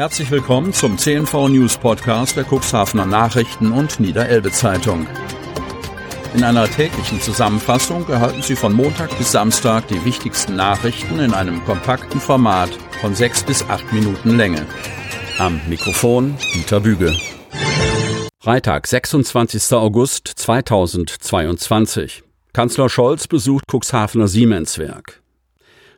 Herzlich willkommen zum CNV News Podcast der Cuxhavener Nachrichten und Niederelbe Zeitung. In einer täglichen Zusammenfassung erhalten Sie von Montag bis Samstag die wichtigsten Nachrichten in einem kompakten Format von sechs bis acht Minuten Länge. Am Mikrofon Dieter Büge. Freitag, 26. August 2022. Kanzler Scholz besucht Cuxhavener Siemenswerk.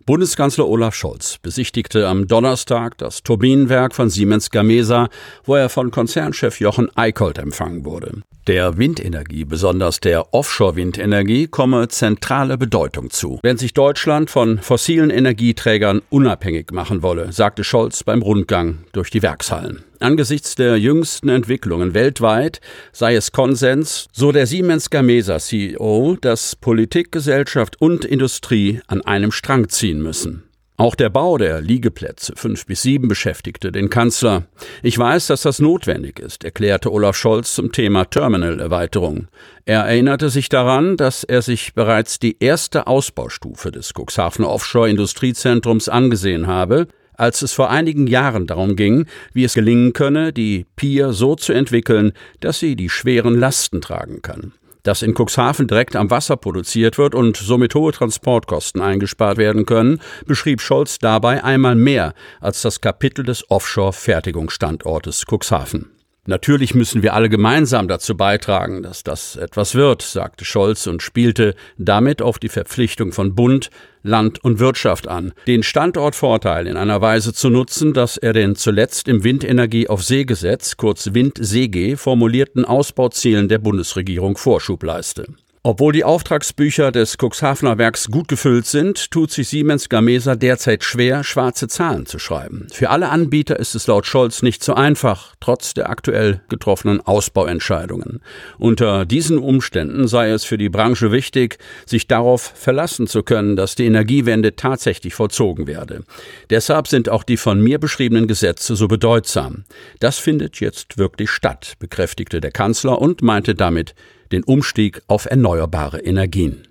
Bundeskanzler Olaf Scholz besichtigte am Donnerstag das Turbinenwerk von Siemens Gamesa, wo er von Konzernchef Jochen Eickholt empfangen wurde. Der Windenergie, besonders der Offshore-Windenergie, komme zentrale Bedeutung zu, wenn sich Deutschland von fossilen Energieträgern unabhängig machen wolle, sagte Scholz beim Rundgang durch die Werkshallen. Angesichts der jüngsten Entwicklungen weltweit sei es Konsens, so der Siemens Gamesa CEO, dass Politik, Gesellschaft und Industrie an einem Strang ziehen müssen. Auch der Bau der Liegeplätze fünf bis sieben beschäftigte den Kanzler. Ich weiß, dass das notwendig ist, erklärte Olaf Scholz zum Thema Terminalerweiterung. Er erinnerte sich daran, dass er sich bereits die erste Ausbaustufe des Cuxhavener Offshore Industriezentrums angesehen habe, als es vor einigen Jahren darum ging, wie es gelingen könne, die Pier so zu entwickeln, dass sie die schweren Lasten tragen kann. Dass in Cuxhaven direkt am Wasser produziert wird und somit hohe Transportkosten eingespart werden können, beschrieb Scholz dabei einmal mehr als das Kapitel des Offshore-Fertigungsstandortes Cuxhaven. Natürlich müssen wir alle gemeinsam dazu beitragen, dass das etwas wird, sagte Scholz und spielte damit auf die Verpflichtung von Bund, Land und Wirtschaft an, den Standortvorteil in einer Weise zu nutzen, dass er den zuletzt im Windenergie auf See Gesetz, kurz Wind-SEG, formulierten Ausbauzielen der Bundesregierung Vorschub leiste. Obwohl die Auftragsbücher des Cuxhavener Werks gut gefüllt sind, tut sich Siemens Gamesa derzeit schwer, schwarze Zahlen zu schreiben. Für alle Anbieter ist es laut Scholz nicht so einfach, trotz der aktuell getroffenen Ausbauentscheidungen. Unter diesen Umständen sei es für die Branche wichtig, sich darauf verlassen zu können, dass die Energiewende tatsächlich vollzogen werde. Deshalb sind auch die von mir beschriebenen Gesetze so bedeutsam. Das findet jetzt wirklich statt, bekräftigte der Kanzler und meinte damit, den Umstieg auf erneuerbare Energien.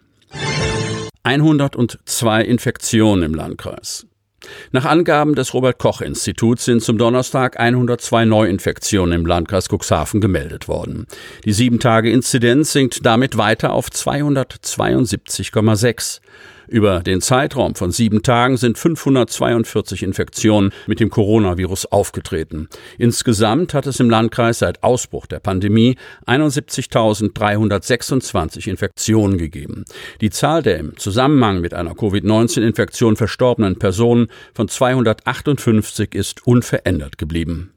102 Infektionen im Landkreis. Nach Angaben des Robert Koch Instituts sind zum Donnerstag 102 Neuinfektionen im Landkreis Cuxhaven gemeldet worden. Die 7-Tage-Inzidenz sinkt damit weiter auf 272,6. Über den Zeitraum von sieben Tagen sind 542 Infektionen mit dem Coronavirus aufgetreten. Insgesamt hat es im Landkreis seit Ausbruch der Pandemie 71.326 Infektionen gegeben. Die Zahl der im Zusammenhang mit einer Covid-19-Infektion verstorbenen Personen von 258 ist unverändert geblieben.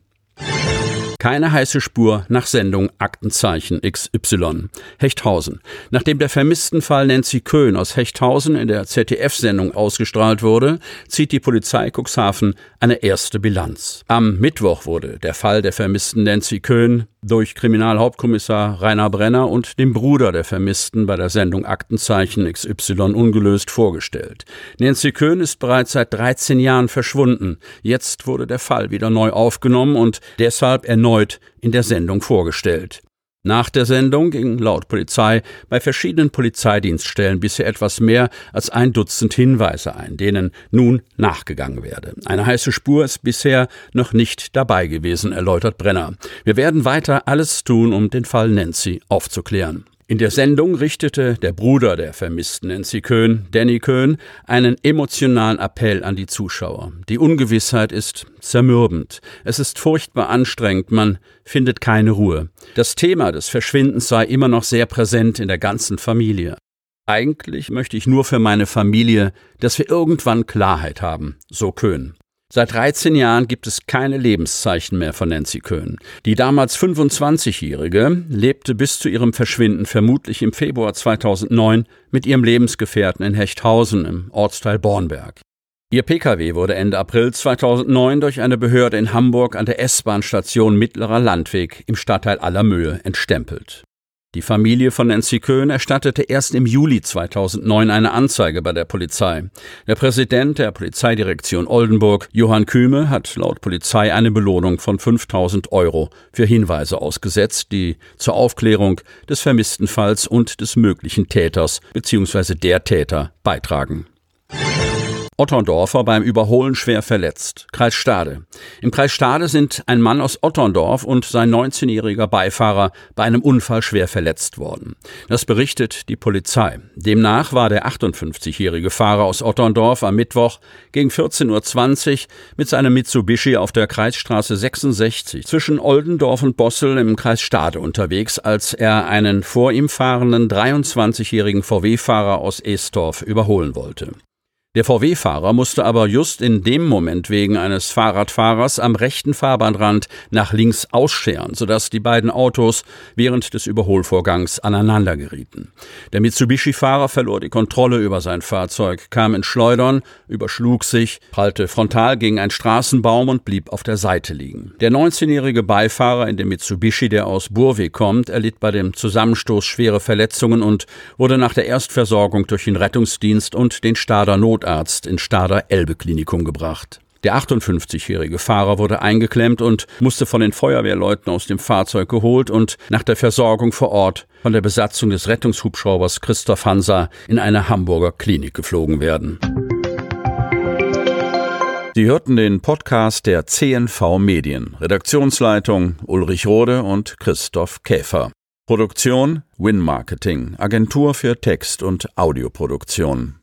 Keine heiße Spur nach Sendung Aktenzeichen XY. Hechthausen. Nachdem der vermissten Fall Nancy Köhn aus Hechthausen in der ZDF-Sendung ausgestrahlt wurde, zieht die Polizei Cuxhaven eine erste Bilanz. Am Mittwoch wurde der Fall der vermissten Nancy Köhn durch Kriminalhauptkommissar Rainer Brenner und dem Bruder der Vermissten bei der Sendung Aktenzeichen XY ungelöst vorgestellt. Nancy Köhn ist bereits seit 13 Jahren verschwunden. Jetzt wurde der Fall wieder neu aufgenommen und deshalb erneut in der Sendung vorgestellt. Nach der Sendung ging laut Polizei bei verschiedenen Polizeidienststellen bisher etwas mehr als ein Dutzend Hinweise ein, denen nun nachgegangen werde. Eine heiße Spur ist bisher noch nicht dabei gewesen, erläutert Brenner. Wir werden weiter alles tun, um den Fall Nancy aufzuklären. In der Sendung richtete der Bruder der vermissten Nancy Köhn, Danny Köhn, einen emotionalen Appell an die Zuschauer. Die Ungewissheit ist zermürbend. Es ist furchtbar anstrengend. Man findet keine Ruhe. Das Thema des Verschwindens sei immer noch sehr präsent in der ganzen Familie. Eigentlich möchte ich nur für meine Familie, dass wir irgendwann Klarheit haben, so Köhn. Seit 13 Jahren gibt es keine Lebenszeichen mehr von Nancy Köhn. Die damals 25-Jährige lebte bis zu ihrem Verschwinden vermutlich im Februar 2009 mit ihrem Lebensgefährten in Hechthausen im Ortsteil Bornberg. Ihr Pkw wurde Ende April 2009 durch eine Behörde in Hamburg an der S-Bahn-Station Mittlerer Landweg im Stadtteil Allermöhe entstempelt. Die Familie von Nancy Köhn erstattete erst im Juli 2009 eine Anzeige bei der Polizei. Der Präsident der Polizeidirektion Oldenburg, Johann Kühme, hat laut Polizei eine Belohnung von 5000 Euro für Hinweise ausgesetzt, die zur Aufklärung des vermissten Falls und des möglichen Täters bzw. der Täter beitragen. Otterndorfer beim Überholen schwer verletzt. Kreis Stade. Im Kreis Stade sind ein Mann aus Otterndorf und sein 19-jähriger Beifahrer bei einem Unfall schwer verletzt worden. Das berichtet die Polizei. Demnach war der 58-jährige Fahrer aus Otterndorf am Mittwoch gegen 14.20 Uhr mit seinem Mitsubishi auf der Kreisstraße 66 zwischen Oldendorf und Bossel im Kreis Stade unterwegs, als er einen vor ihm fahrenden 23-jährigen VW-Fahrer aus Estorf überholen wollte. Der VW-Fahrer musste aber just in dem Moment wegen eines Fahrradfahrers am rechten Fahrbahnrand nach links ausscheren, sodass die beiden Autos während des Überholvorgangs aneinander gerieten. Der Mitsubishi-Fahrer verlor die Kontrolle über sein Fahrzeug, kam in Schleudern, überschlug sich, prallte frontal gegen einen Straßenbaum und blieb auf der Seite liegen. Der 19-jährige Beifahrer in dem Mitsubishi, der aus Burwe kommt, erlitt bei dem Zusammenstoß schwere Verletzungen und wurde nach der Erstversorgung durch den Rettungsdienst und den Stader Not Notarzt in Stader Elbe Klinikum gebracht. Der 58-jährige Fahrer wurde eingeklemmt und musste von den Feuerwehrleuten aus dem Fahrzeug geholt und nach der Versorgung vor Ort von der Besatzung des Rettungshubschraubers Christoph Hansa in eine Hamburger Klinik geflogen werden. Sie hörten den Podcast der CNV Medien. Redaktionsleitung Ulrich Rode und Christoph Käfer. Produktion Win Marketing, Agentur für Text- und Audioproduktion.